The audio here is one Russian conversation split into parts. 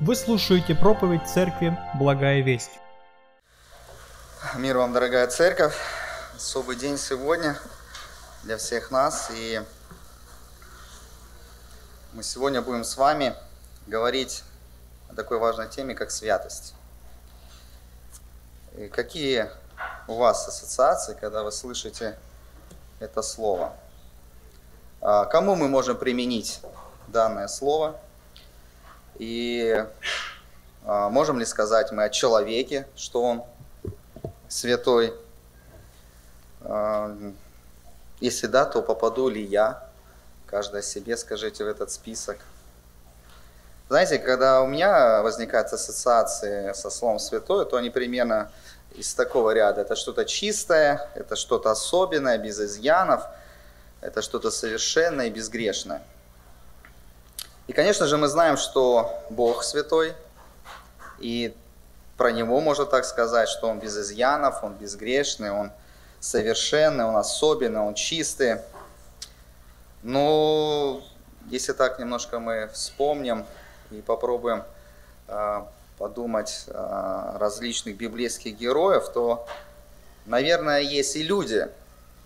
Вы слушаете проповедь церкви «Благая весть». Мир вам, дорогая церковь. Особый день сегодня для всех нас. И мы сегодня будем с вами говорить о такой важной теме, как святость. И какие у вас ассоциации, когда вы слышите это слово? А кому мы можем применить данное слово? И а, можем ли сказать мы о человеке, что он святой? А, если да, то попаду ли я? Каждый себе скажите в этот список. Знаете, когда у меня возникают ассоциации со словом святой, то они примерно из такого ряда. Это что-то чистое, это что-то особенное, без изъянов, это что-то совершенное и безгрешное. И, конечно же, мы знаем, что Бог святой, и про Него можно так сказать, что Он без изъянов, Он безгрешный, Он совершенный, Он особенный, Он чистый. Но если так немножко мы вспомним и попробуем э, подумать о различных библейских героев, то, наверное, есть и люди,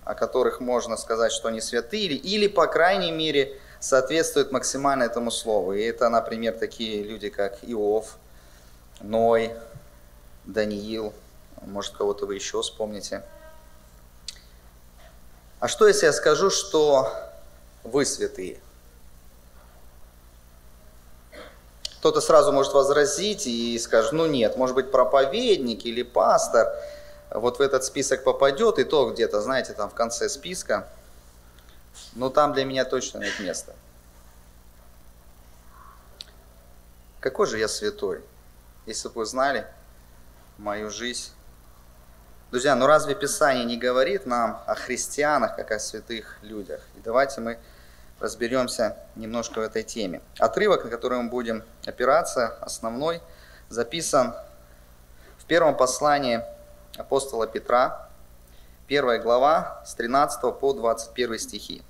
о которых можно сказать, что они святые, или, по крайней мере, соответствует максимально этому слову. И это, например, такие люди, как Иов, Ной, Даниил, может, кого-то вы еще вспомните. А что, если я скажу, что вы святые? Кто-то сразу может возразить и скажет, ну нет, может быть, проповедник или пастор вот в этот список попадет, и то где-то, знаете, там в конце списка – но там для меня точно нет места. Какой же я святой? Если бы вы знали мою жизнь. Друзья, ну разве Писание не говорит нам о христианах, как о святых людях? И давайте мы разберемся немножко в этой теме. Отрывок, на который мы будем опираться, основной, записан в первом послании апостола Петра, первая глава с 13 по 21 стихи.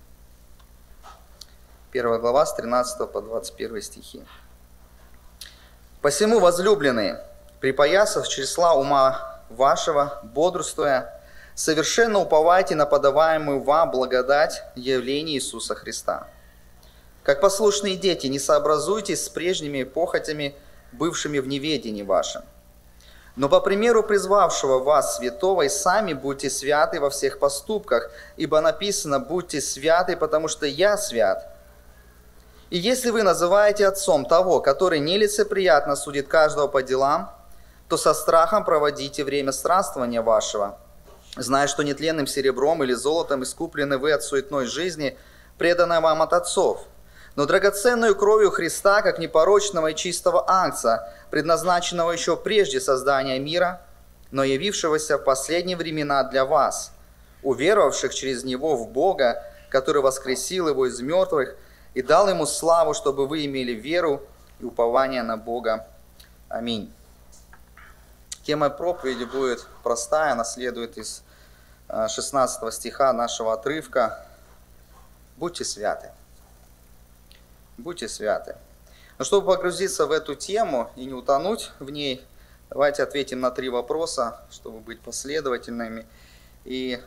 Первая глава с 13 по 21 стихи. «Посему, возлюбленные, припоясав числа ума вашего, бодрствуя, совершенно уповайте на подаваемую вам благодать явления Иисуса Христа. Как послушные дети, не сообразуйтесь с прежними похотями, бывшими в неведении вашем. Но по примеру призвавшего вас святого, и сами будьте святы во всех поступках, ибо написано «Будьте святы, потому что я свят». И если вы называете отцом того, который нелицеприятно судит каждого по делам, то со страхом проводите время странствования вашего, зная, что нетленным серебром или золотом искуплены вы от суетной жизни, преданной вам от отцов, но драгоценную кровью Христа, как непорочного и чистого ангца, предназначенного еще прежде создания мира, но явившегося в последние времена для вас, уверовавших через Него в Бога, который воскресил Его из мертвых – и дал ему славу, чтобы вы имели веру и упование на Бога. Аминь. Тема проповеди будет простая, она следует из 16 э, стиха нашего отрывка. Будьте святы. Будьте святы. Но чтобы погрузиться в эту тему и не утонуть в ней, давайте ответим на три вопроса, чтобы быть последовательными. И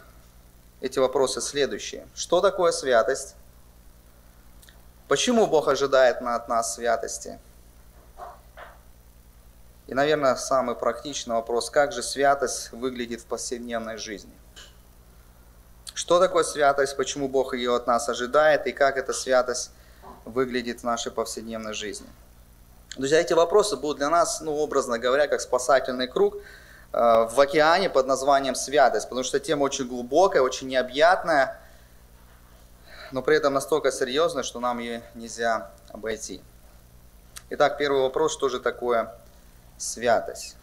эти вопросы следующие. Что такое святость? Почему Бог ожидает от нас святости? И, наверное, самый практичный вопрос, как же святость выглядит в повседневной жизни? Что такое святость, почему Бог ее от нас ожидает, и как эта святость выглядит в нашей повседневной жизни? Друзья, эти вопросы будут для нас, ну, образно говоря, как спасательный круг э, в океане под названием святость, потому что тема очень глубокая, очень необъятная, но при этом настолько серьезно, что нам ее нельзя обойти. Итак, первый вопрос, что же такое святость?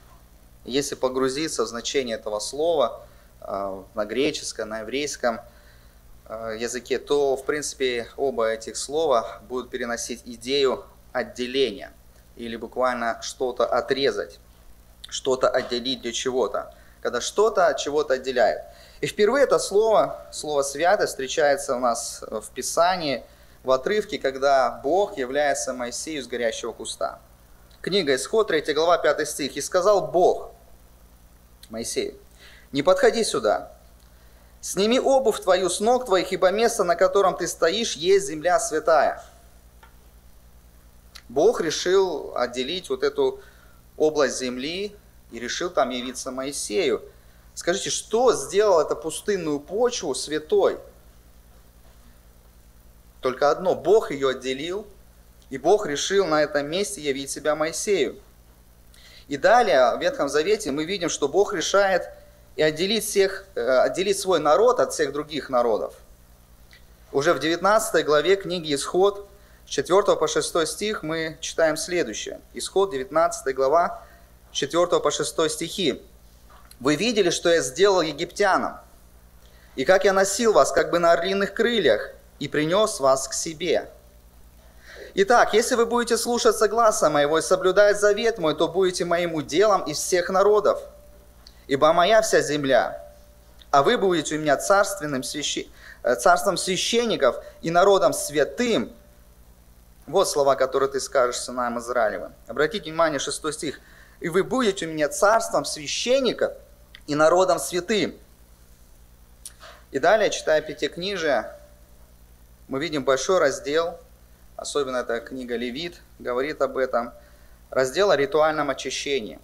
Если погрузиться в значение этого слова э, на греческом, на еврейском языке, то, в принципе, оба этих слова будут переносить идею отделения или буквально что-то отрезать, что-то отделить для чего-то, когда что-то от чего-то отделяет. И впервые это слово, слово святость встречается у нас в Писании, в отрывке, когда Бог является Моисею из горящего куста. Книга Исход, 3 глава, 5 стих. «И сказал Бог Моисею, не подходи сюда, сними обувь твою с ног твоих, ибо место, на котором ты стоишь, есть земля святая». Бог решил отделить вот эту область земли и решил там явиться Моисею. Скажите, что сделал эту пустынную почву святой? Только одно, Бог ее отделил, и Бог решил на этом месте явить себя Моисею. И далее в Ветхом Завете мы видим, что Бог решает и отделить, всех, э, отделить свой народ от всех других народов. Уже в 19 главе книги Исход, с 4 по 6 стих мы читаем следующее. Исход, 19 глава, 4 по 6 стихи. «Вы видели, что я сделал египтянам, и как я носил вас как бы на орлиных крыльях, и принес вас к себе. Итак, если вы будете слушаться гласа моего и соблюдать завет мой, то будете моим уделом из всех народов, ибо моя вся земля, а вы будете у меня царственным священ... Э, царством священников и народом святым. Вот слова, которые ты скажешь сынам Израилевым. Обратите внимание, 6 стих. «И вы будете у меня царством священников и народом святым». И далее, читая Пятикнижие, мы видим большой раздел, особенно эта книга Левит говорит об этом, раздел о ритуальном очищении,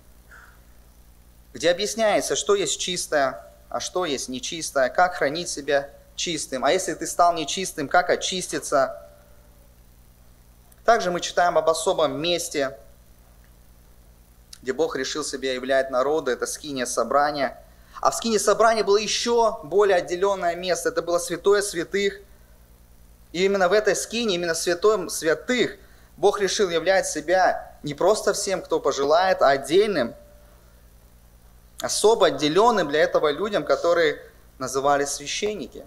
где объясняется, что есть чистое, а что есть нечистое, как хранить себя чистым, а если ты стал нечистым, как очиститься. Также мы читаем об особом месте, где Бог решил себя являть народу, это скиния собрания. А в скине собрания было еще более отделенное место, это было святое святых, и именно в этой скине, именно святым святых, Бог решил являть себя не просто всем, кто пожелает, а отдельным, особо отделенным для этого людям, которые назывались священники.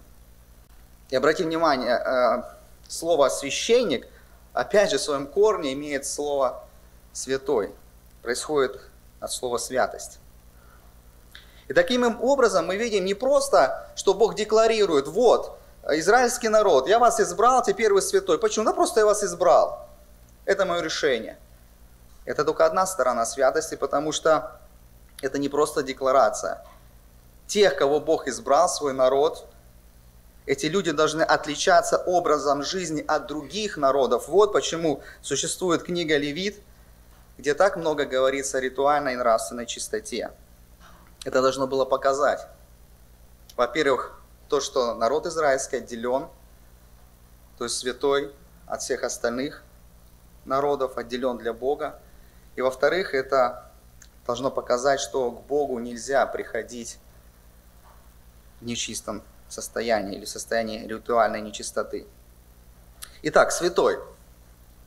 И обратите внимание, э, слово «священник» опять же в своем корне имеет слово «святой». Происходит от слова «святость». И таким образом мы видим не просто, что Бог декларирует, вот, израильский народ, я вас избрал, теперь вы святой. Почему? Да просто я вас избрал. Это мое решение. Это только одна сторона святости, потому что это не просто декларация. Тех, кого Бог избрал, свой народ, эти люди должны отличаться образом жизни от других народов. Вот почему существует книга Левит, где так много говорится о ритуальной и нравственной чистоте. Это должно было показать, во-первых, то, что народ израильский отделен, то есть святой от всех остальных народов, отделен для Бога. И во-вторых, это должно показать, что к Богу нельзя приходить в нечистом состоянии или в состоянии ритуальной нечистоты. Итак, святой.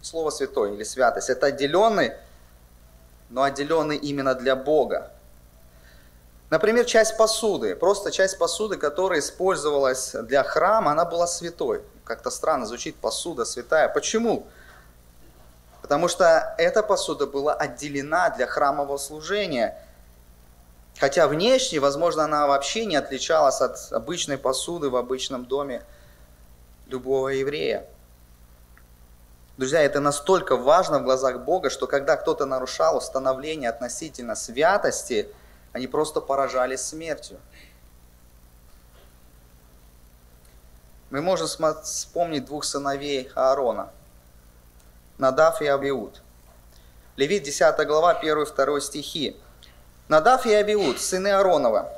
Слово святой или святость – это отделенный, но отделенный именно для Бога. Например, часть посуды, просто часть посуды, которая использовалась для храма, она была святой. Как-то странно звучит посуда святая. Почему? Потому что эта посуда была отделена для храмового служения. Хотя внешне, возможно, она вообще не отличалась от обычной посуды в обычном доме любого еврея. Друзья, это настолько важно в глазах Бога, что когда кто-то нарушал установление относительно святости – они просто поражались смертью. Мы можем вспомнить двух сыновей Аарона, Надав и Абиуд. Левит 10 глава, 1 и 2 стихи. Надав и Абиуд, сыны Ааронова,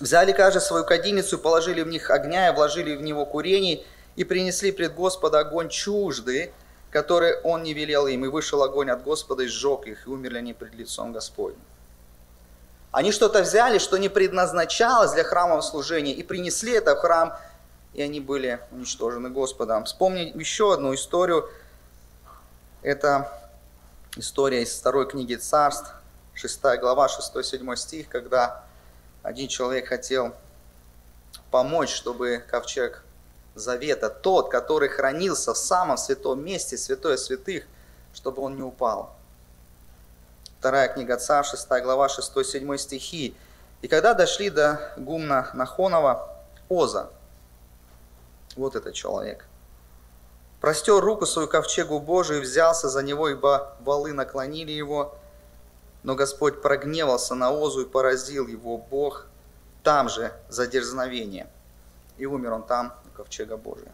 взяли каждый свою кадильницу, положили в них огня и вложили в него курений, и принесли пред Господа огонь чуждый, который он не велел им, и вышел огонь от Господа и сжег их, и умерли они пред лицом Господним. Они что-то взяли, что не предназначалось для храмового служения, и принесли это в храм, и они были уничтожены Господом. Вспомни еще одну историю. Это история из второй книги Царств, 6 глава, 6-7 стих, когда один человек хотел помочь, чтобы ковчег завета, тот, который хранился в самом святом месте, святое святых, чтобы он не упал. Вторая книга Царь, 6 глава, 6-7 стихи. «И когда дошли до гумна Нахонова, Оза, вот этот человек, простер руку свою ковчегу Божию и взялся за него, ибо валы наклонили его. Но Господь прогневался на Озу и поразил его Бог там же за дерзновение. И умер он там, у ковчега Божия.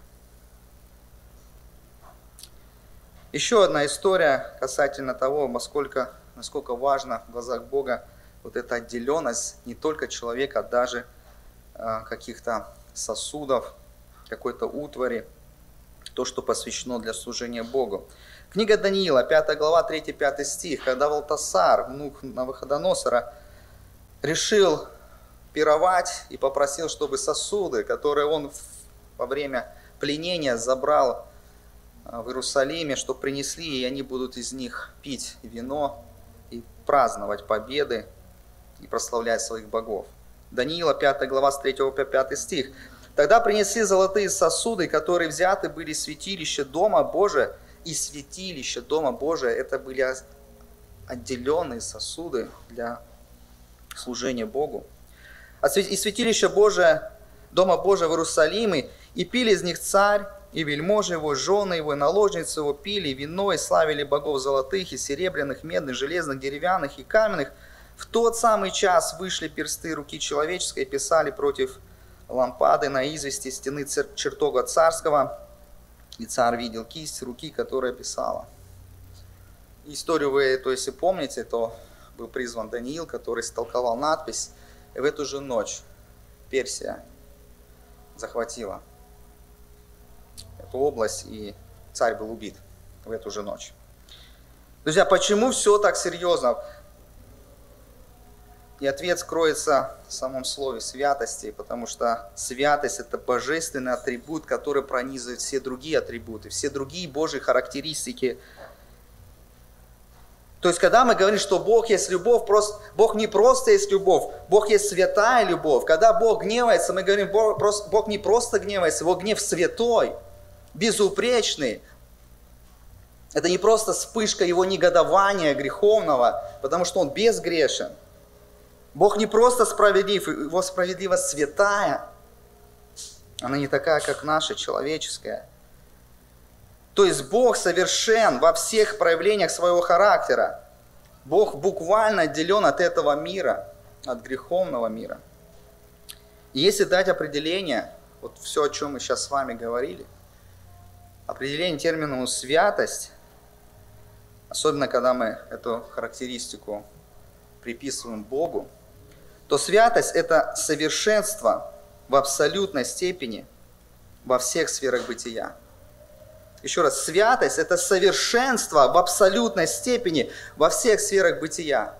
Еще одна история касательно того, насколько, насколько важно в глазах Бога вот эта отделенность не только человека, а даже э, каких-то сосудов, какой-то утвари, то, что посвящено для служения Богу. Книга Даниила, 5 глава, 3-5 стих. Когда Валтасар, внук Навуходоносора, решил пировать и попросил, чтобы сосуды, которые он во время пленения забрал а, в Иерусалиме, что принесли, и они будут из них пить вино и праздновать победы и прославлять своих богов. Даниила 5 глава с 3 по 5 стих. Тогда принесли золотые сосуды, которые взяты были святилища Дома Божия, и святилище Дома Божия, это были отделенные сосуды для служения Богу. И святилище Божие, Дома Божия в Иерусалиме, и пили из них царь, и вельможи его, жены его, и наложницы его пили вино, и славили богов золотых, и серебряных, медных, железных, деревянных и каменных. В тот самый час вышли персты руки человеческой и писали против лампады на извести стены чертога царского, и царь видел кисть руки, которая писала. Историю вы, то если помните, то был призван Даниил, который столковал надпись, и в эту же ночь Персия захватила эту область, и царь был убит в эту же ночь. Друзья, почему все так серьезно? И ответ скроется в самом слове святости, потому что святость – это божественный атрибут, который пронизывает все другие атрибуты, все другие Божьи характеристики. То есть, когда мы говорим, что Бог есть любовь, просто, Бог не просто есть любовь, Бог есть святая любовь. Когда Бог гневается, мы говорим, Бог, Бог не просто гневается, Его гнев святой, безупречный. Это не просто вспышка Его негодования греховного, потому что Он безгрешен – Бог не просто справедлив, Его справедливость святая. Она не такая, как наша, человеческая. То есть Бог совершен во всех проявлениях своего характера. Бог буквально отделен от этого мира, от греховного мира. И если дать определение, вот все, о чем мы сейчас с вами говорили, определение термину «святость», особенно когда мы эту характеристику приписываем Богу, то святость – это совершенство в абсолютной степени во всех сферах бытия. Еще раз, святость – это совершенство в абсолютной степени во всех сферах бытия.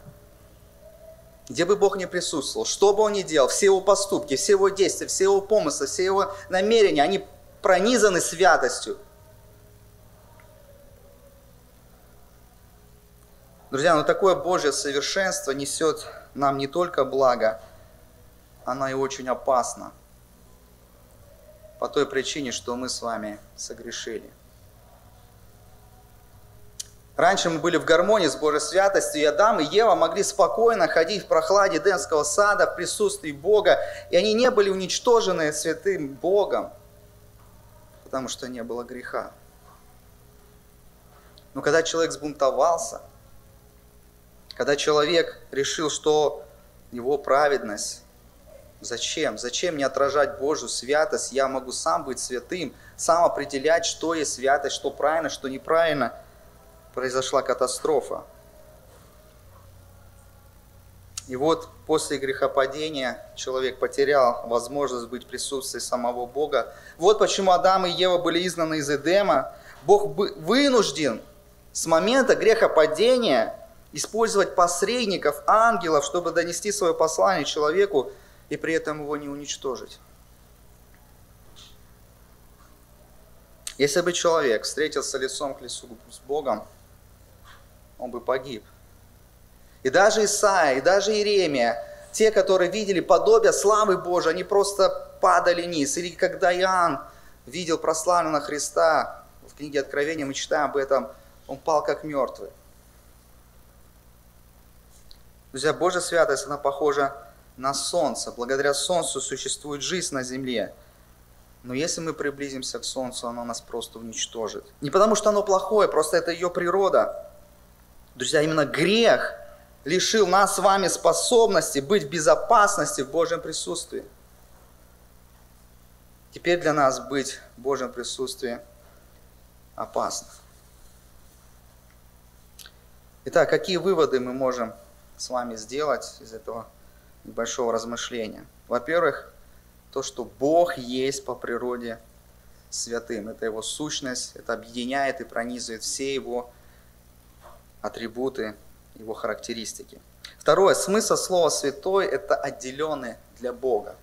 Где бы Бог ни присутствовал, что бы Он ни делал, все Его поступки, все Его действия, все Его помыслы, все Его намерения, они пронизаны святостью. Друзья, ну такое Божье совершенство несет нам не только благо, она и очень опасна. По той причине, что мы с вами согрешили. Раньше мы были в гармонии с Божьей святостью, и Адам и Ева могли спокойно ходить в прохладе Денского сада в присутствии Бога, и они не были уничтожены святым Богом, потому что не было греха. Но когда человек сбунтовался – когда человек решил, что его праведность, зачем? Зачем мне отражать Божью святость? Я могу сам быть святым, сам определять, что есть святость, что правильно, что неправильно. Произошла катастрофа. И вот после грехопадения человек потерял возможность быть в присутствии самого Бога. Вот почему Адам и Ева были изгнаны из Эдема. Бог вынужден с момента грехопадения использовать посредников, ангелов, чтобы донести свое послание человеку и при этом его не уничтожить. Если бы человек встретился лицом к лицу с Богом, он бы погиб. И даже Исаия, и даже Иеремия, те, которые видели подобие славы Божией, они просто падали низ. Или когда Иоанн видел прославленного Христа, в книге Откровения мы читаем об этом, он пал как мертвый. Друзья, Божья святость, она похожа на солнце. Благодаря солнцу существует жизнь на земле. Но если мы приблизимся к Солнцу, оно нас просто уничтожит. Не потому что оно плохое, просто это ее природа. Друзья, именно грех лишил нас с вами способности быть в безопасности в Божьем присутствии. Теперь для нас быть в Божьем присутствии опасно. Итак, какие выводы мы можем с вами сделать из этого небольшого размышления? Во-первых, то, что Бог есть по природе святым. Это его сущность, это объединяет и пронизывает все его атрибуты, его характеристики. Второе, смысл слова «святой» – это отделенный для Бога.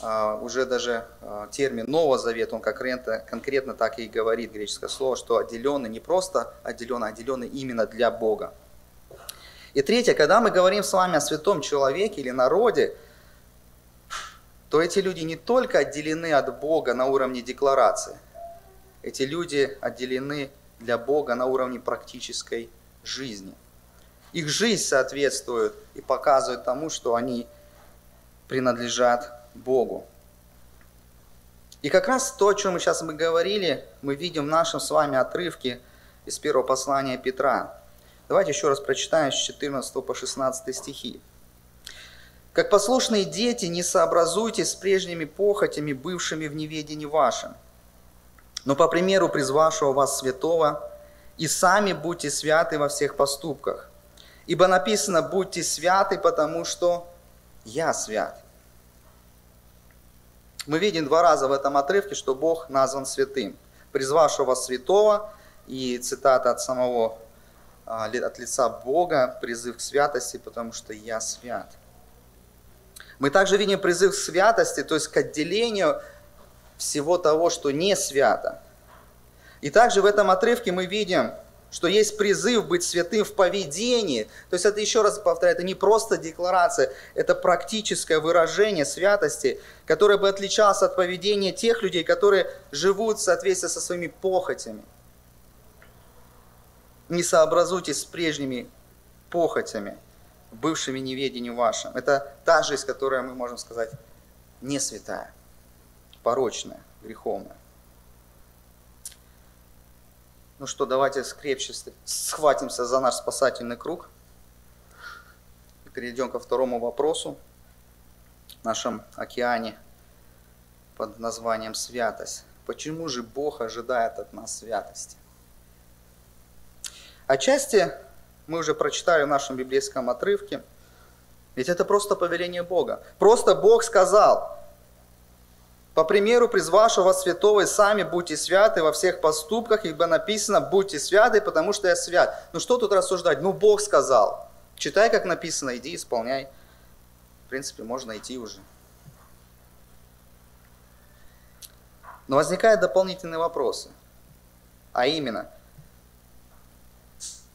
А, уже даже а, термин Нового Завета, он конкретно, конкретно так и говорит, греческое слово, что отделенный не просто отделенный, а отделенный именно для Бога. И третье, когда мы говорим с вами о святом человеке или народе, то эти люди не только отделены от Бога на уровне декларации, эти люди отделены для Бога на уровне практической жизни. Их жизнь соответствует и показывает тому, что они принадлежат Богу. И как раз то, о чем мы сейчас мы говорили, мы видим в нашем с вами отрывке из первого послания Петра. Давайте еще раз прочитаем с 14 по 16 стихи. Как послушные дети, не сообразуйтесь с прежними похотями, бывшими в неведении вашем. Но по примеру призвавшего вас святого, и сами будьте святы во всех поступках. Ибо написано, будьте святы, потому что я свят. Мы видим два раза в этом отрывке, что Бог назван святым. Призвавшего вас святого, и цитата от самого, от лица Бога, призыв к святости, потому что я свят. Мы также видим призыв к святости, то есть к отделению всего того, что не свято. И также в этом отрывке мы видим, что есть призыв быть святым в поведении. То есть это, еще раз повторяю, это не просто декларация, это практическое выражение святости, которое бы отличалось от поведения тех людей, которые живут в соответствии со своими похотями. Не сообразуйтесь с прежними похотями бывшими неведению вашим. Это та жизнь, которая, мы можем сказать, не святая, порочная, греховная. Ну что, давайте скрепче схватимся за наш спасательный круг и перейдем ко второму вопросу в нашем океане под названием святость. Почему же Бог ожидает от нас святости? Отчасти мы уже прочитали в нашем библейском отрывке. Ведь это просто повеление Бога. Просто Бог сказал, по примеру призвавшего святого и сами будьте святы во всех поступках, ибо написано, будьте святы, потому что я свят. Ну что тут рассуждать? Ну Бог сказал. Читай, как написано, иди, исполняй. В принципе, можно идти уже. Но возникают дополнительные вопросы. А именно –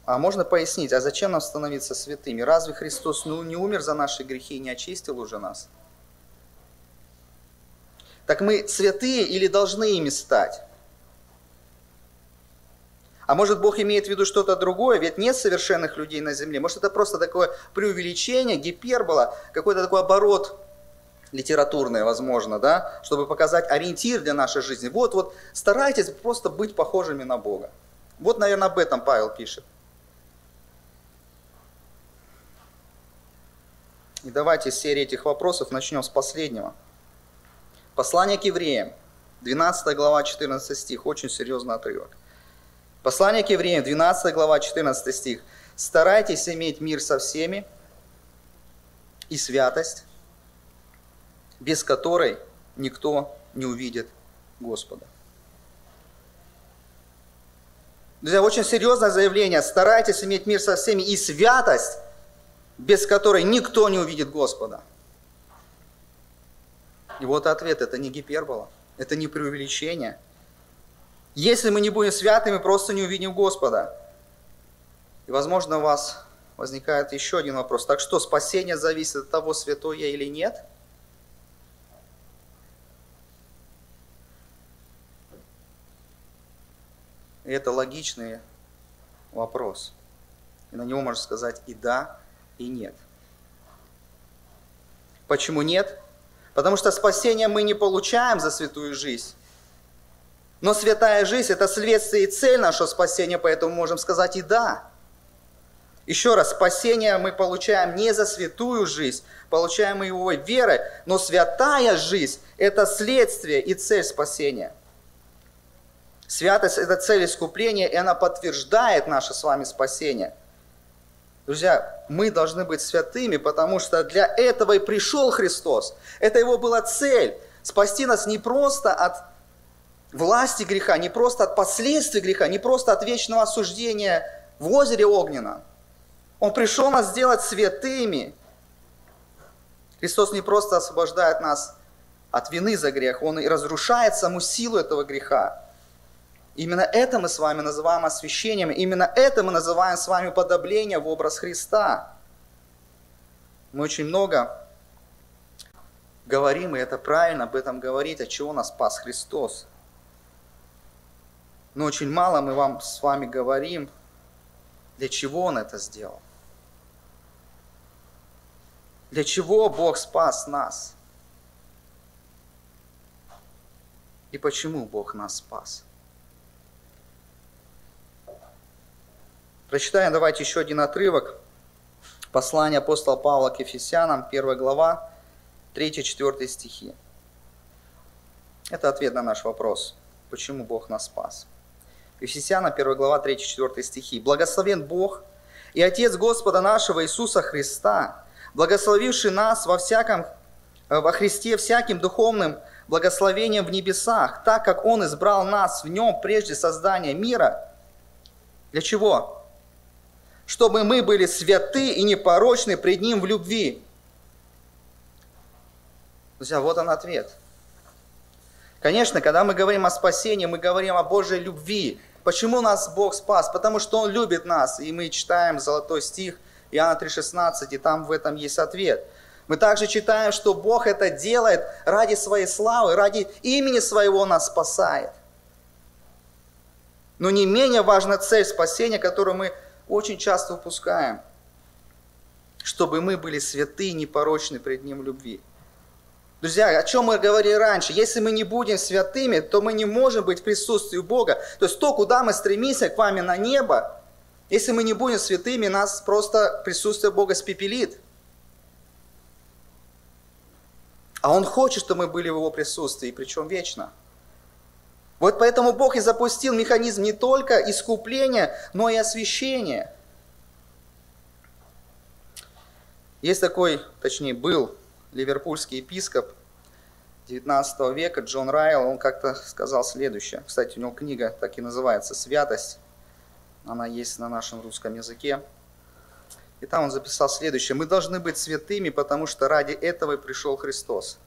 а можно пояснить, а зачем нам становиться святыми? Разве Христос ну, не умер за наши грехи и не очистил уже нас? Так мы святые или должны ими стать? А может Бог имеет в виду что-то другое? Ведь нет совершенных людей на земле. Может это просто такое преувеличение, гипербола, какой-то такой оборот литературный, возможно, да, чтобы показать ориентир для нашей жизни. Вот, вот, старайтесь просто быть похожими на Бога. Вот, наверное, об этом Павел пишет. И давайте с серии этих вопросов начнем с последнего. Послание к евреям, 12 глава, 14 стих, очень серьезный отрывок. Послание к евреям, 12 глава, 14 стих. «Старайтесь иметь мир со всеми и святость, без которой никто не увидит Господа». Друзья, очень серьезное заявление. Старайтесь иметь мир со всеми и святость, без которой никто не увидит Господа. И вот ответ, это не гипербола, это не преувеличение. Если мы не будем святыми, просто не увидим Господа. И, возможно, у вас возникает еще один вопрос. Так что, спасение зависит от того, святой я или нет? И это логичный вопрос. И на него можно сказать и да, и нет. Почему нет? Потому что спасение мы не получаем за святую жизнь. Но святая жизнь – это следствие и цель нашего спасения, поэтому можем сказать и да. Еще раз, спасение мы получаем не за святую жизнь, получаем его верой, но святая жизнь – это следствие и цель спасения. Святость – это цель искупления, и она подтверждает наше с вами спасение. Друзья, мы должны быть святыми, потому что для этого и пришел Христос. Это его была цель – спасти нас не просто от власти греха, не просто от последствий греха, не просто от вечного осуждения в озере Огнена. Он пришел нас сделать святыми. Христос не просто освобождает нас от вины за грех, Он и разрушает саму силу этого греха. Именно это мы с вами называем освящением, именно это мы называем с вами подобление в образ Христа. Мы очень много говорим, и это правильно об этом говорить, от чего нас спас Христос. Но очень мало мы вам с вами говорим, для чего Он это сделал. Для чего Бог спас нас? И почему Бог нас спас? Прочитаем давайте еще один отрывок. Послание апостола Павла к Ефесянам, 1 глава, 3-4 стихи. Это ответ на наш вопрос, почему Бог нас спас. Ефесянам, 1 глава, 3-4 стихи. «Благословен Бог и Отец Господа нашего Иисуса Христа, благословивший нас во, всяком, во Христе всяким духовным благословением в небесах, так как Он избрал нас в Нем прежде создания мира». Для чего? Чтобы мы были святы и непорочны пред Ним в любви. Друзья, вот он ответ. Конечно, когда мы говорим о спасении, мы говорим о Божьей любви. Почему нас Бог спас? Потому что Он любит нас. И мы читаем золотой стих Иоанна 3,16, и там в этом есть ответ. Мы также читаем, что Бог это делает ради своей славы, ради имени своего нас спасает. Но не менее важна цель спасения, которую мы очень часто упускаем, чтобы мы были святы и непорочны пред Ним любви. Друзья, о чем мы говорили раньше? Если мы не будем святыми, то мы не можем быть в присутствии Бога. То есть то, куда мы стремимся к вами на небо, если мы не будем святыми, нас просто присутствие Бога спепелит. А Он хочет, чтобы мы были в Его присутствии, причем вечно. Вот поэтому Бог и запустил механизм не только искупления, но и освящения. Есть такой, точнее был, ливерпульский епископ 19 века Джон Райл, он как-то сказал следующее. Кстати, у него книга так и называется «Святость». Она есть на нашем русском языке. И там он записал следующее. «Мы должны быть святыми, потому что ради этого и пришел Христос».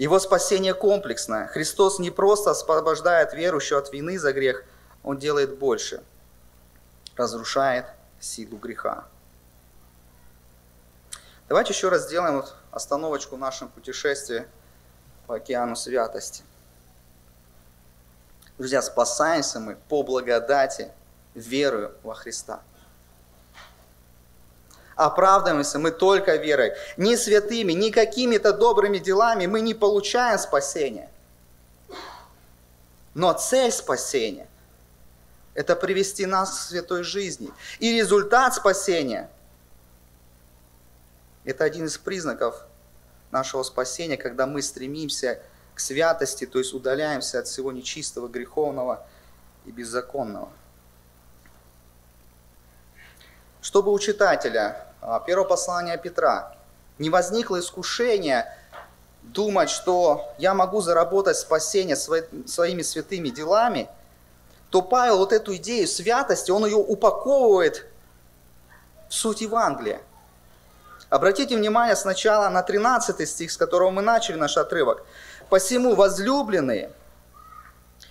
Его спасение комплексное. Христос не просто освобождает верующего от вины за грех, Он делает больше. Разрушает силу греха. Давайте еще раз сделаем вот остановочку в нашем путешествии по океану святости. Друзья, спасаемся мы по благодати, верою во Христа оправдываемся мы только верой. Ни святыми, ни какими-то добрыми делами мы не получаем спасения. Но цель спасения – это привести нас к святой жизни. И результат спасения – это один из признаков нашего спасения, когда мы стремимся к святости, то есть удаляемся от всего нечистого, греховного и беззаконного. Чтобы у читателя а, первое послание Петра. Не возникло искушение думать, что я могу заработать спасение своими святыми делами, то Павел вот эту идею святости, он ее упаковывает в суть Евангелия. Обратите внимание сначала на 13 стих, с которого мы начали наш отрывок. «Посему, возлюбленные,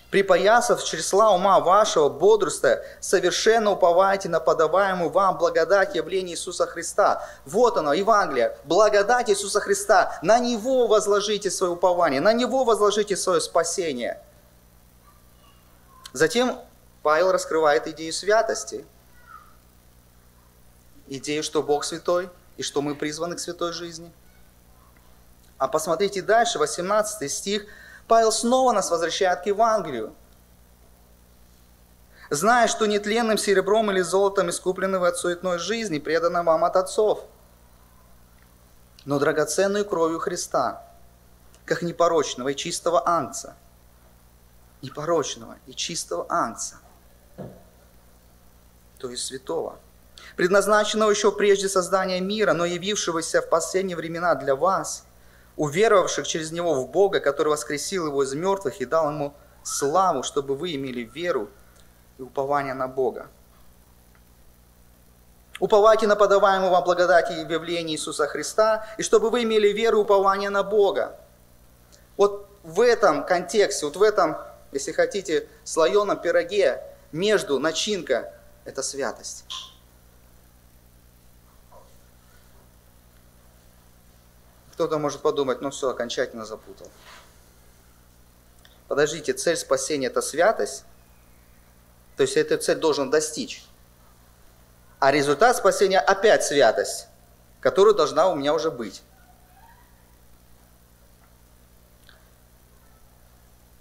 Припоясав чресла ума вашего, бодрствуя, совершенно уповайте на подаваемую вам благодать явления Иисуса Христа. Вот оно, Евангелие, благодать Иисуса Христа. На Него возложите свое упование, на Него возложите свое спасение. Затем Павел раскрывает идею святости. Идею, что Бог святой и что мы призваны к святой жизни. А посмотрите дальше, 18 стих. Павел снова нас возвращает к Евангелию. Зная, что нетленным серебром или золотом искуплены вы от суетной жизни, преданы вам от отцов, но драгоценную кровью Христа, как непорочного и чистого ангца. Непорочного и чистого ангца, то есть святого, предназначенного еще прежде создания мира, но явившегося в последние времена для вас – уверовавших через Него в Бога, который воскресил Его из мертвых и дал Ему славу, чтобы вы имели веру и упование на Бога. Уповайте на подаваемую вам благодать и явление Иисуса Христа, и чтобы вы имели веру и упование на Бога. Вот в этом контексте, вот в этом, если хотите, слоеном пироге между начинка – это святость. Кто-то может подумать, ну все, окончательно запутал. Подождите, цель спасения – это святость? То есть эту цель должен достичь. А результат спасения опять святость, которая должна у меня уже быть.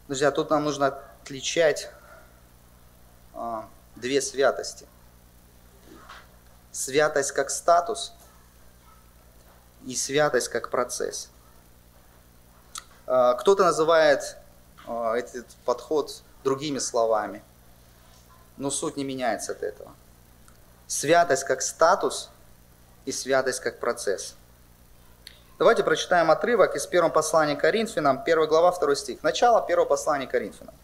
Друзья, тут нам нужно отличать а, две святости. Святость как статус – и святость как процесс. А, кто-то называет а, этот подход другими словами, но суть не меняется от этого. Святость как статус и святость как процесс. Давайте прочитаем отрывок из первого послания Коринфянам, 1 глава, 2 стих. Начало первого послания Коринфянам.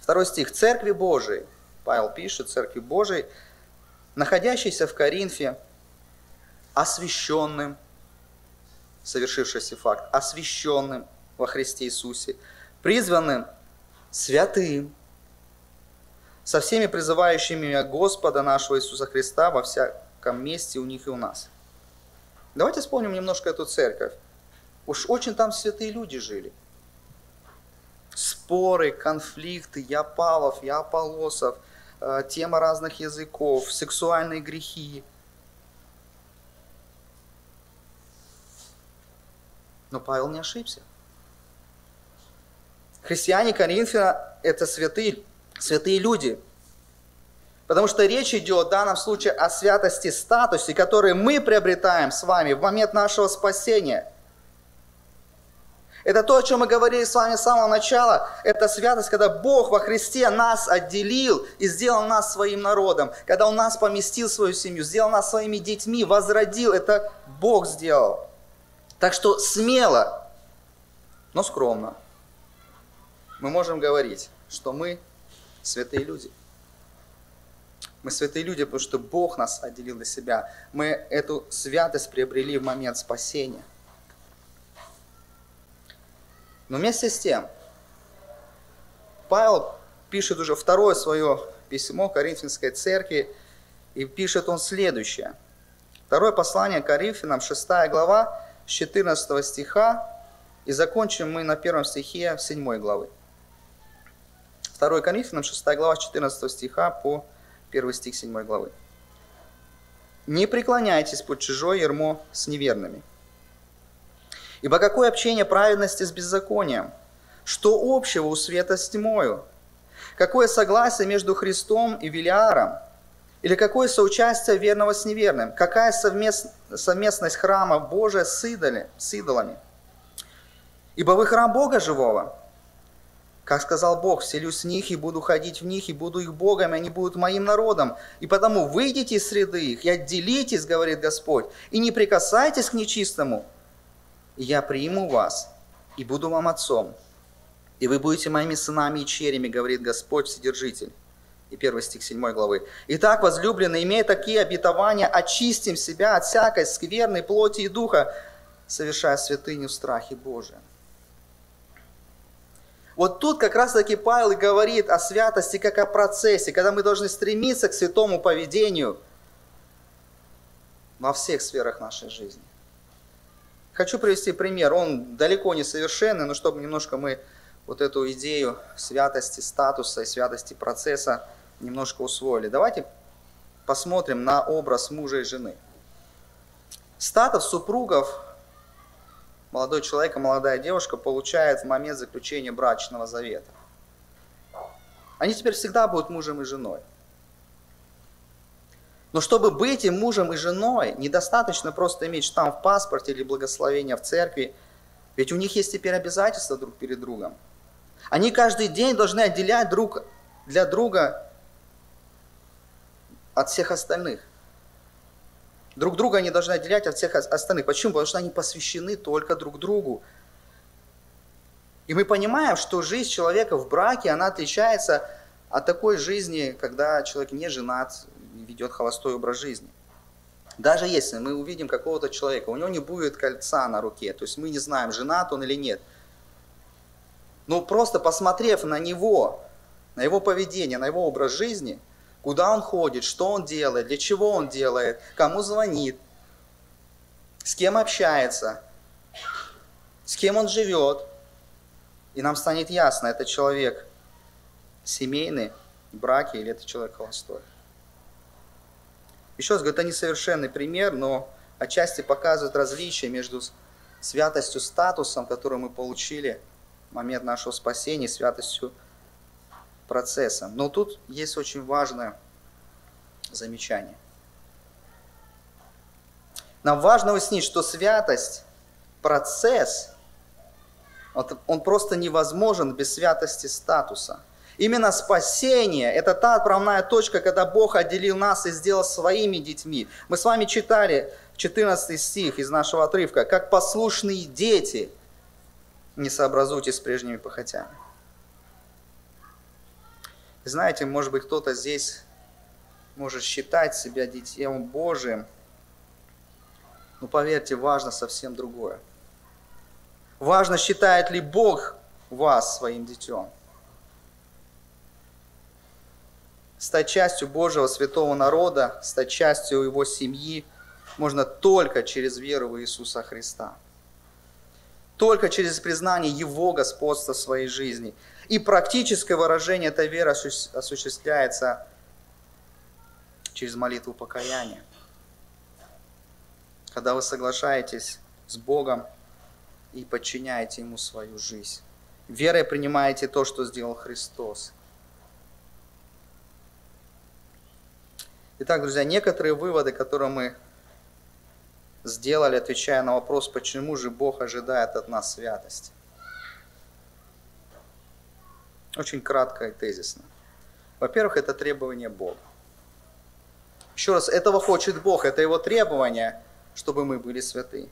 Второй стих. Церкви Божией, Павел пишет, Церкви Божией, находящейся в Коринфе, освященным, совершившийся факт, освященным во Христе Иисусе, призванным святым, со всеми призывающими Господа нашего Иисуса Христа во всяком месте у них и у нас. Давайте вспомним немножко эту церковь. Уж очень там святые люди жили. Споры, конфликты, я Павлов, э, тема разных языков, сексуальные грехи – Но Павел не ошибся. Христиане Коринфяна – это святые, святые люди. Потому что речь идет в данном случае о святости статусе, который мы приобретаем с вами в момент нашего спасения. Это то, о чем мы говорили с вами с самого начала. Это святость, когда Бог во Христе нас отделил и сделал нас своим народом. Когда Он нас поместил в свою семью, сделал нас своими детьми, возродил. Это Бог сделал. Так что смело, но скромно мы можем говорить, что мы святые люди. Мы святые люди, потому что Бог нас отделил для себя. Мы эту святость приобрели в момент спасения. Но вместе с тем, Павел пишет уже второе свое письмо Коринфянской церкви, и пишет он следующее. Второе послание Коринфянам, 6 глава, с 14 стиха, и закончим мы на первом стихе 7 главы. 2 Коринфянам, 6 глава, с 14 стиха по 1 стих 7 главы. «Не преклоняйтесь под чужое ермо с неверными. Ибо какое общение праведности с беззаконием? Что общего у света с тьмою? Какое согласие между Христом и Велиаром? Или какое соучастие верного с неверным? Какая совмест... совместность храма Божия с, идоли, с идолами? Ибо вы храм Бога живого. Как сказал Бог, вселюсь в них и буду ходить в них, и буду их Богом, и они будут моим народом. И потому выйдите из среды их и отделитесь, говорит Господь, и не прикасайтесь к нечистому. И я приму вас, и буду вам отцом. И вы будете моими сынами и черями, говорит Господь Вседержитель и 1 стих 7 главы. «Итак, возлюбленные, имея такие обетования, очистим себя от всякой скверной плоти и духа, совершая святыню в страхе Божием». Вот тут как раз таки Павел и говорит о святости как о процессе, когда мы должны стремиться к святому поведению во всех сферах нашей жизни. Хочу привести пример. Он далеко не совершенный, но чтобы немножко мы вот эту идею святости статуса и святости процесса немножко усвоили. Давайте посмотрим на образ мужа и жены. Статус супругов молодой человек и молодая девушка получают в момент заключения брачного завета. Они теперь всегда будут мужем и женой. Но чтобы быть им мужем и женой, недостаточно просто иметь штамп в паспорте или благословение в церкви, ведь у них есть теперь обязательства друг перед другом. Они каждый день должны отделять друг для друга от всех остальных. Друг друга они должны отделять от всех остальных. Почему? Потому что они посвящены только друг другу. И мы понимаем, что жизнь человека в браке, она отличается от такой жизни, когда человек не женат, ведет холостой образ жизни. Даже если мы увидим какого-то человека, у него не будет кольца на руке, то есть мы не знаем, женат он или нет. Но просто посмотрев на него, на его поведение, на его образ жизни – куда он ходит, что он делает, для чего он делает, кому звонит, с кем общается, с кем он живет. И нам станет ясно, это человек семейный, в браке или это человек холостой. Еще раз говорю, это несовершенный пример, но отчасти показывает различие между святостью статусом, который мы получили в момент нашего спасения, святостью процессом. Но тут есть очень важное замечание. Нам важно уяснить, что святость, процесс, он просто невозможен без святости статуса. Именно спасение – это та отправная точка, когда Бог отделил нас и сделал своими детьми. Мы с вами читали 14 стих из нашего отрывка. «Как послушные дети, не сообразуйтесь с прежними похотями». Знаете, может быть, кто-то здесь может считать себя Детем Божиим, но поверьте, важно совсем другое. Важно, считает ли Бог вас своим детем. Стать частью Божьего святого народа, стать частью Его семьи можно только через веру в Иисуса Христа. Только через признание Его господства в своей жизни – и практическое выражение этой веры осуществляется через молитву покаяния. Когда вы соглашаетесь с Богом и подчиняете Ему свою жизнь. Верой принимаете то, что сделал Христос. Итак, друзья, некоторые выводы, которые мы сделали, отвечая на вопрос, почему же Бог ожидает от нас святости. Очень кратко и тезисно. Во-первых, это требование Бога. Еще раз, этого хочет Бог, это Его требование, чтобы мы были святы.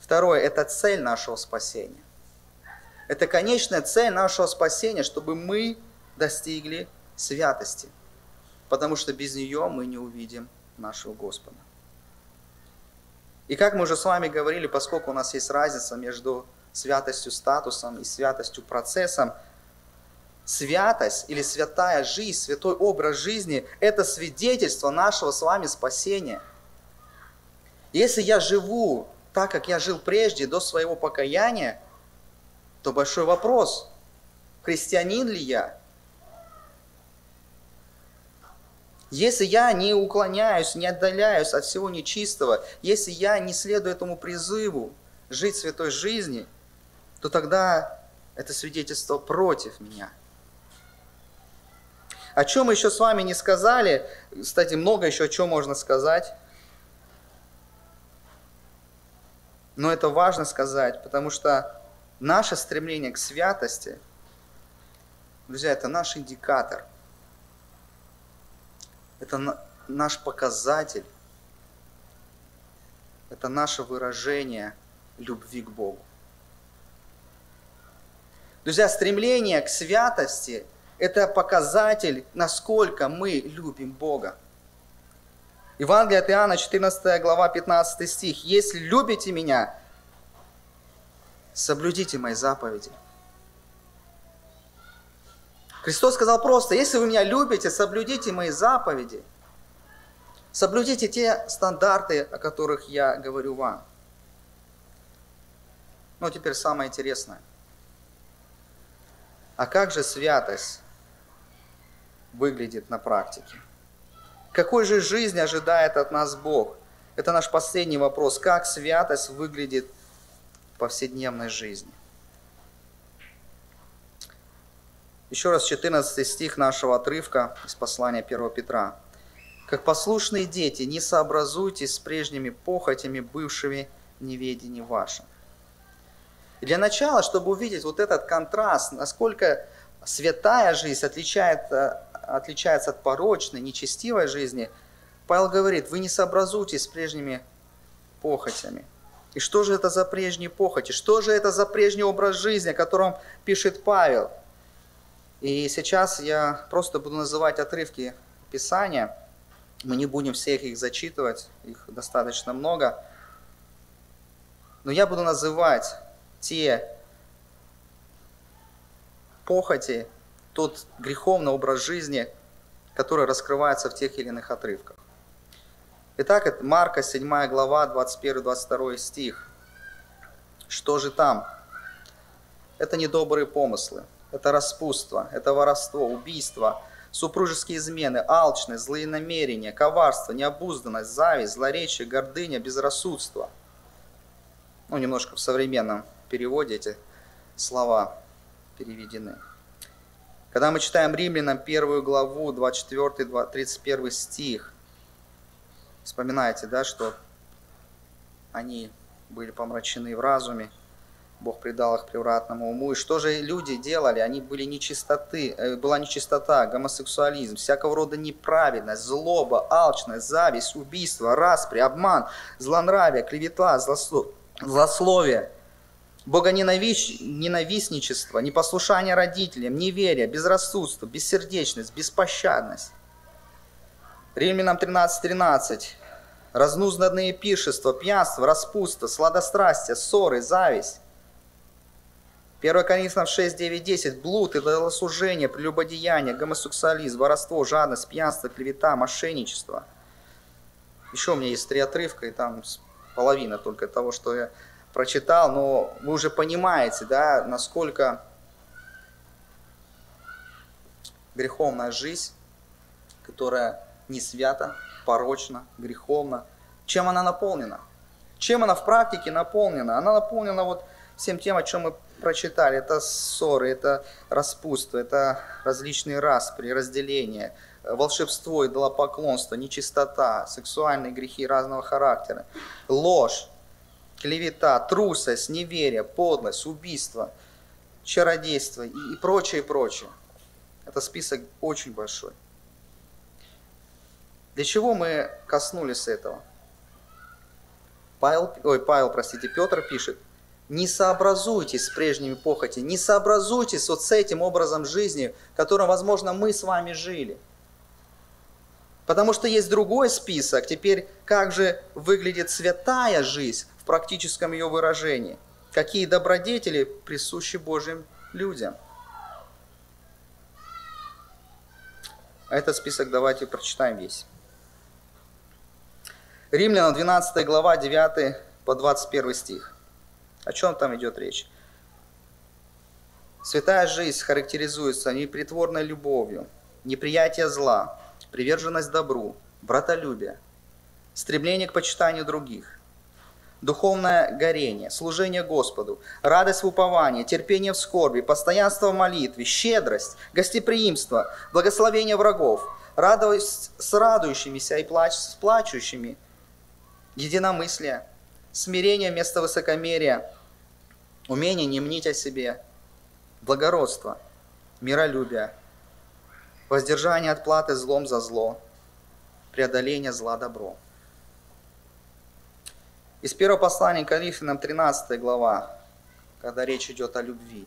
Второе, это цель нашего спасения. Это конечная цель нашего спасения, чтобы мы достигли святости. Потому что без нее мы не увидим нашего Господа. И как мы уже с вами говорили, поскольку у нас есть разница между святостью статусом и святостью процессом. Святость или святая жизнь, святой образ жизни – это свидетельство нашего с вами спасения. Если я живу так, как я жил прежде, до своего покаяния, то большой вопрос, христианин ли я? Если я не уклоняюсь, не отдаляюсь от всего нечистого, если я не следую этому призыву жить святой жизнью, то тогда это свидетельство против меня. О чем еще с вами не сказали, кстати, много еще о чем можно сказать, но это важно сказать, потому что наше стремление к святости, друзья, это наш индикатор, это наш показатель, это наше выражение любви к Богу. Друзья, стремление к святости – это показатель, насколько мы любим Бога. Евангелие от Иоанна, 14 глава, 15 стих. «Если любите меня, соблюдите мои заповеди». Христос сказал просто, если вы меня любите, соблюдите мои заповеди. Соблюдите те стандарты, о которых я говорю вам. Ну, теперь самое интересное – а как же святость выглядит на практике? Какой же жизни ожидает от нас Бог? Это наш последний вопрос. Как святость выглядит в повседневной жизни? Еще раз 14 стих нашего отрывка из послания 1 Петра. «Как послушные дети, не сообразуйтесь с прежними похотями, бывшими в неведении вашем». Для начала, чтобы увидеть вот этот контраст, насколько святая жизнь отличает, э, отличается от порочной, нечестивой жизни, Павел говорит, вы не сообразуйтесь с прежними похотями. И что же это за прежние похоти? Что же это за прежний образ жизни, о котором пишет Павел – и сейчас я просто буду называть отрывки Писания. Мы не будем всех их зачитывать, их достаточно много. Но я буду называть те похоти, тот греховный образ жизни, который раскрывается в тех или иных отрывках. Итак, это Марка 7 глава, 21-22 стих. Что же там? Это недобрые помыслы, это распутство, это воровство, убийство, супружеские измены, алчность, злые намерения, коварство, необузданность, зависть, злоречие, гордыня, безрассудство. Ну, немножко в современном переводе эти слова переведены. Когда мы читаем Римлянам первую главу, 24-31 стих, вспоминайте, да, что они были помрачены в разуме, Бог предал их превратному уму. И что же люди делали? Они были нечистоты, э, была нечистота, гомосексуализм, всякого рода неправедность, злоба, алчность, зависть, убийство, распри, обман, злонравие, клевета, злословие, богоненавистничество, непослушание родителям, неверие, безрассудство, бессердечность, беспощадность. Римлянам 13.13. 13. Разнузданные пиршества, пьянство, распутство, сладострастие, ссоры, зависть, 1 Коринфянам 6, 9, 10. Блуд, идолослужение, прелюбодеяние, гомосексуализм, воровство, жадность, пьянство, клевета, мошенничество. Еще у меня есть три отрывка, и там половина только того, что я прочитал, но вы уже понимаете, да, насколько греховная жизнь, которая не свята, порочна, греховна, чем она наполнена? Чем она в практике наполнена? Она наполнена вот всем тем, о чем мы прочитали, это ссоры, это распутство, это различные распри, разделения, волшебство, идолопоклонство, нечистота, сексуальные грехи разного характера, ложь, клевета, трусость, неверие, подлость, убийство, чародейство и, и прочее, прочее. Это список очень большой. Для чего мы коснулись этого? Павел, ой, Павел, простите, Петр пишет – не сообразуйтесь с прежними похоти, не сообразуйтесь вот с этим образом жизни, которым, возможно, мы с вами жили. Потому что есть другой список. Теперь, как же выглядит святая жизнь в практическом ее выражении? Какие добродетели присущи Божьим людям? Этот список давайте прочитаем весь. Римлянам 12 глава 9 по 21 стих. О чем там идет речь? Святая жизнь характеризуется непритворной любовью, неприятие зла, приверженность добру, братолюбие, стремление к почитанию других, духовное горение, служение Господу, радость в уповании, терпение в скорби, постоянство в молитве, щедрость, гостеприимство, благословение врагов, радость с радующимися и плач с плачущими, единомыслие – смирение вместо высокомерия, умение не мнить о себе, благородство, миролюбие, воздержание от платы злом за зло, преодоление зла добро. Из первого послания к Коринфянам 13 глава, когда речь идет о любви.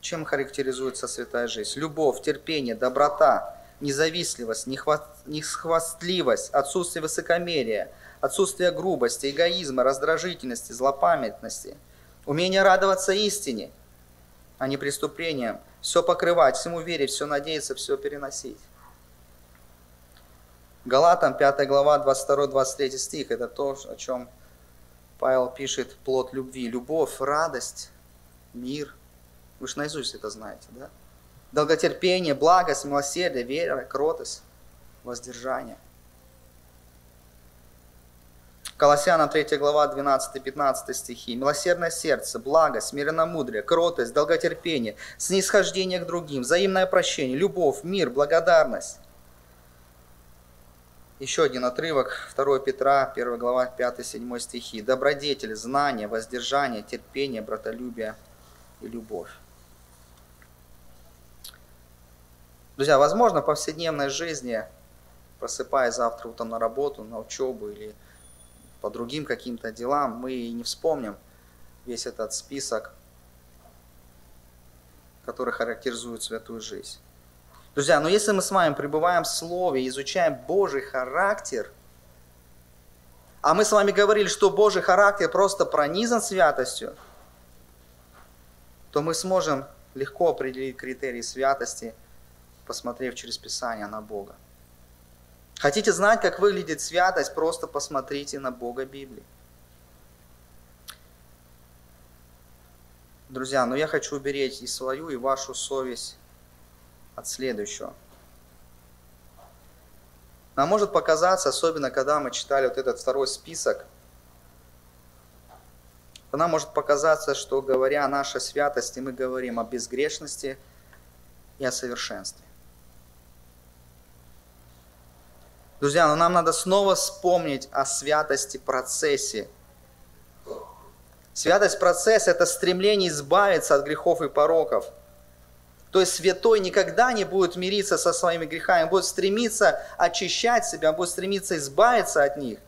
Чем характеризуется святая жизнь? Любовь, терпение, доброта, независливость, нехвастливость, отсутствие высокомерия, отсутствие грубости, эгоизма, раздражительности, злопамятности, умение радоваться истине, а не преступлениям, все покрывать, всему верить, все надеяться, все переносить. Галатам 5 глава 22-23 стих, это то, о чем Павел пишет, плод любви, любовь, радость, мир. Вы же наизусть это знаете, да? Долготерпение, благость, милосердие, вера, кротость, воздержание – Колоссянам 3 глава 12-15 стихи. «Милосердное сердце, благо, смиренномудрие, кротость, долготерпение, снисхождение к другим, взаимное прощение, любовь, мир, благодарность». Еще один отрывок, 2 Петра, 1 глава, 5-7 стихи. «Добродетель, знание, воздержание, терпение, братолюбие и любовь». Друзья, возможно, в повседневной жизни, просыпаясь завтра утром на работу, на учебу или по другим каким-то делам, мы не вспомним весь этот список, который характеризует святую жизнь. Друзья, но если мы с вами пребываем в Слове, изучаем Божий характер, а мы с вами говорили, что Божий характер просто пронизан святостью, то мы сможем легко определить критерии святости, посмотрев через Писание на Бога. Хотите знать, как выглядит святость, просто посмотрите на Бога Библии. Друзья, но я хочу уберечь и свою, и вашу совесть от следующего. Нам может показаться, особенно когда мы читали вот этот второй список, то нам может показаться, что говоря о нашей святости, мы говорим о безгрешности и о совершенстве. Друзья, но нам надо снова вспомнить о святости процессе. Святость процесса – это стремление избавиться от грехов и пороков – то есть святой никогда не будет мириться со своими грехами, будет стремиться очищать себя, будет стремиться избавиться от них.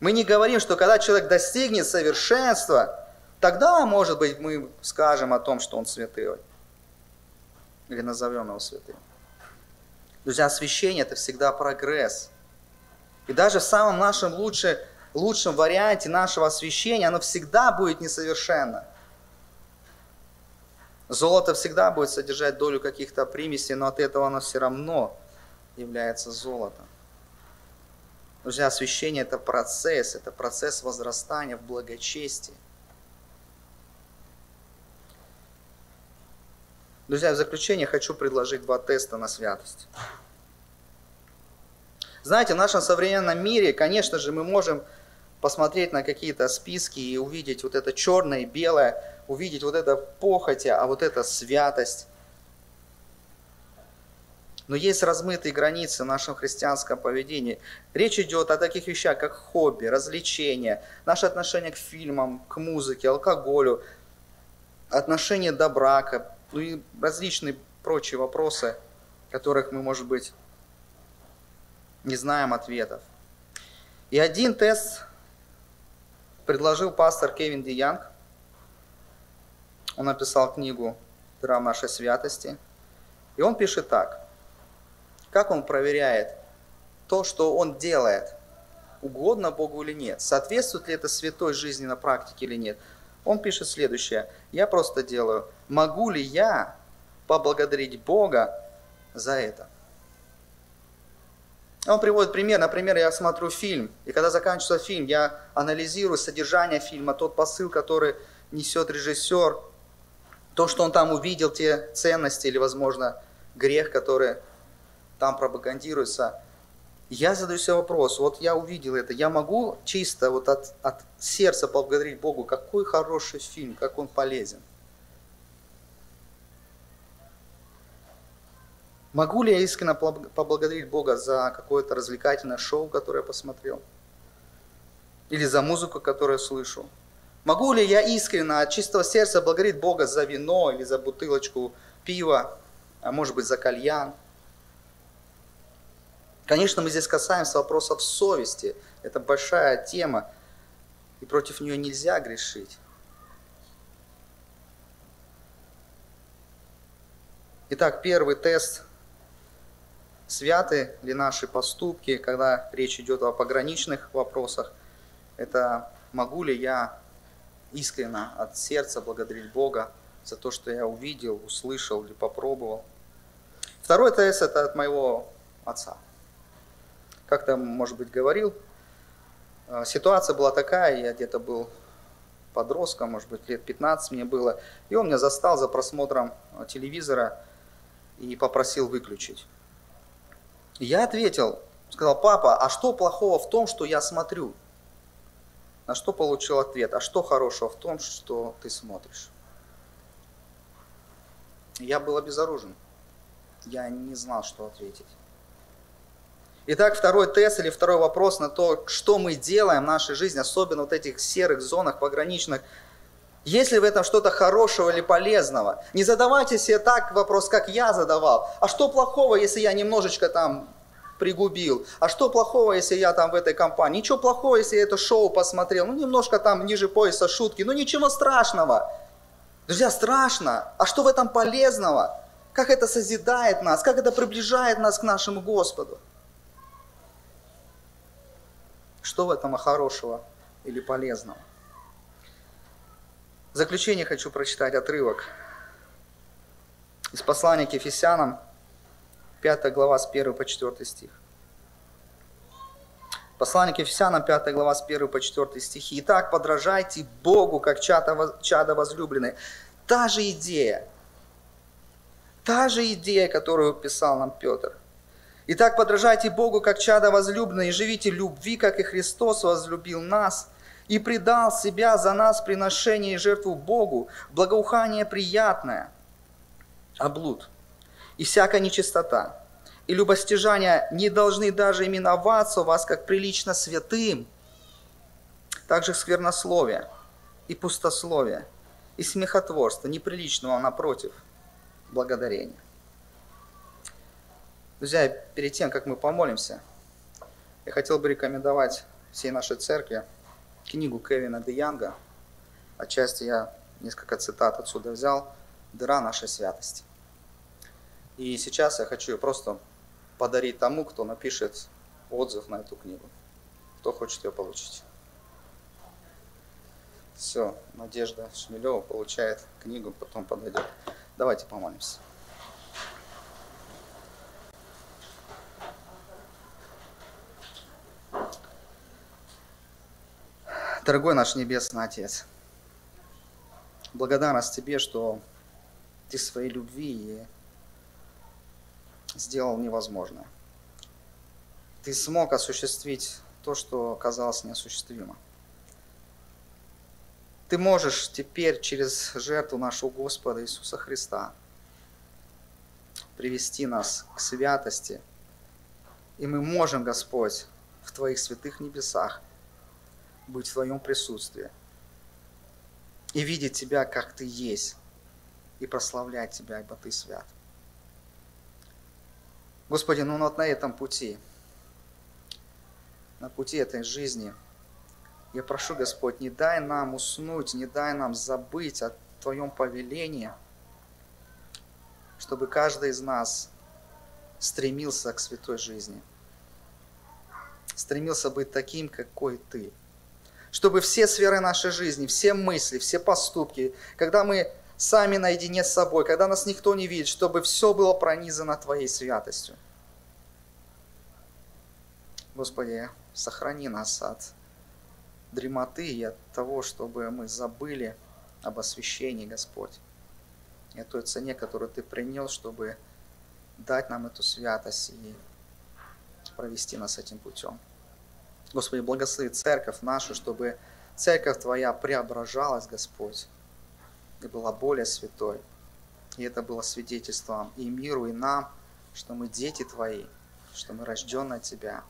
Мы не говорим, что когда человек достигнет совершенства, тогда, может быть, мы скажем о том, что он святой. Или назовем его святым. Друзья, освящение – это всегда прогресс. И даже в самом нашем лучшем, лучшем варианте нашего освящения оно всегда будет несовершенно – Золото всегда будет содержать долю каких-то примесей, но от этого оно все равно является золотом. Друзья, освящение – это процесс, это процесс возрастания в благочестии. Друзья, в заключение хочу предложить два теста на святость. Знаете, в нашем современном мире, конечно же, мы можем посмотреть на какие-то списки и увидеть вот это черное и белое, увидеть вот это похотя, а вот это святость. Но есть размытые границы в нашем христианском поведении. Речь идет о таких вещах, как хобби, развлечения, наше отношение к фильмам, к музыке, алкоголю, отношение до брака, ну и различные прочие вопросы, которых мы, может быть, не знаем ответов. И один тест предложил пастор Кевин Ди Янг. Он написал книгу «Драм нашей святости». И он пишет так. Как он проверяет то, что он делает, угодно Богу или нет? Соответствует ли это святой жизни на практике или нет? Он пишет следующее. Я просто делаю. Могу ли я поблагодарить Бога за это? Он приводит пример. Например, я смотрю фильм, и когда заканчивается фильм, я анализирую содержание фильма, тот посыл, который несет режиссер, то, что он там увидел, те ценности или, возможно, грех, который там пропагандируется. Я задаю себе вопрос, вот я увидел это, я могу чисто вот от, от сердца поблагодарить Богу, какой хороший фильм, как он полезен. Могу ли я искренне поблагодарить Бога за какое-то развлекательное шоу, которое я посмотрел? Или за музыку, которую я слышу? Могу ли я искренне от чистого сердца благодарить Бога за вино или за бутылочку пива, а может быть за кальян? Конечно, мы здесь касаемся вопросов совести. Это большая тема, и против нее нельзя грешить. Итак, первый тест святы ли наши поступки, когда речь идет о пограничных вопросах. Это могу ли я искренне от сердца благодарить Бога за то, что я увидел, услышал или попробовал. Второй тест это от моего отца. Как-то, может быть, говорил, э, ситуация была такая, я где-то был подростком, может быть, лет 15 мне было, и он меня застал за просмотром телевизора и попросил выключить. Я ответил, Сказал, папа, а что плохого в том, что я смотрю? На что получил ответ, а что хорошего в том, что ты смотришь? Я был обезоружен. Я не знал, что ответить. Итак, второй тест или второй вопрос на то, что мы делаем в нашей жизни, особенно вот этих серых зонах пограничных, есть ли в этом что-то хорошего или полезного? Не задавайте себе так вопрос, как я задавал. А что плохого, если я немножечко там пригубил? А что плохого, если я там в этой компании? Ничего плохого, если я это шоу посмотрел. Ну, немножко там ниже пояса шутки. Ну, ничего страшного. Друзья, страшно. А что в этом полезного? Как это созидает нас? Как это приближает нас к нашему Господу? Что в этом хорошего или полезного? В заключение хочу прочитать отрывок из послания к Ефесянам, 5 глава с 1 по 4 стих. Послание к Ефесянам, 5 глава с 1 по 4 стихи. Итак, подражайте Богу, как чада возлюбленные. Та же идея, та же идея, которую писал нам Петр. Итак, подражайте Богу, как чада возлюбленные, и живите любви, как и Христос возлюбил нас и предал себя за нас приношение и жертву Богу, благоухание приятное, а блуд и всякая нечистота. И любостяжания не должны даже именоваться у вас как прилично святым, также сквернословие и пустословие и смехотворство неприличного напротив благодарения. Друзья, перед тем, как мы помолимся, я хотел бы рекомендовать всей нашей церкви книгу Кевина Де Янга. Отчасти я несколько цитат отсюда взял. «Дыра нашей святости». И сейчас я хочу ее просто подарить тому, кто напишет отзыв на эту книгу. Кто хочет ее получить. Все, Надежда Шмелева получает книгу, потом подойдет. Давайте помолимся. Дорогой наш Небесный Отец, благодарность Тебе, что Ты своей любви сделал невозможное. Ты смог осуществить то, что казалось неосуществимо. Ты можешь теперь через жертву нашего Господа Иисуса Христа привести нас к святости. И мы можем, Господь, в Твоих святых небесах быть в Твоем присутствии и видеть Тебя, как Ты есть, и прославлять Тебя, ибо Ты свят. Господи, ну вот на этом пути, на пути этой жизни, я прошу, Господь, не дай нам уснуть, не дай нам забыть о Твоем повелении, чтобы каждый из нас стремился к святой жизни, стремился быть таким, какой Ты. Чтобы все сферы нашей жизни, все мысли, все поступки, когда мы сами наедине с собой, когда нас никто не видит, чтобы все было пронизано Твоей святостью. Господи, сохрани нас от дремоты и от того, чтобы мы забыли об освящении, Господь, и о той цене, которую Ты принес, чтобы дать нам эту святость и провести нас этим путем. Господи, благослови церковь нашу, чтобы церковь Твоя преображалась, Господь, и была более святой. И это было свидетельством и миру, и нам, что мы дети Твои, что мы рождены от Тебя,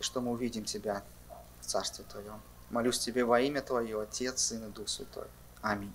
и что мы увидим Тебя в Царстве Твоем. Молюсь Тебе во имя Твое, Отец, Сын и Дух Святой. Аминь.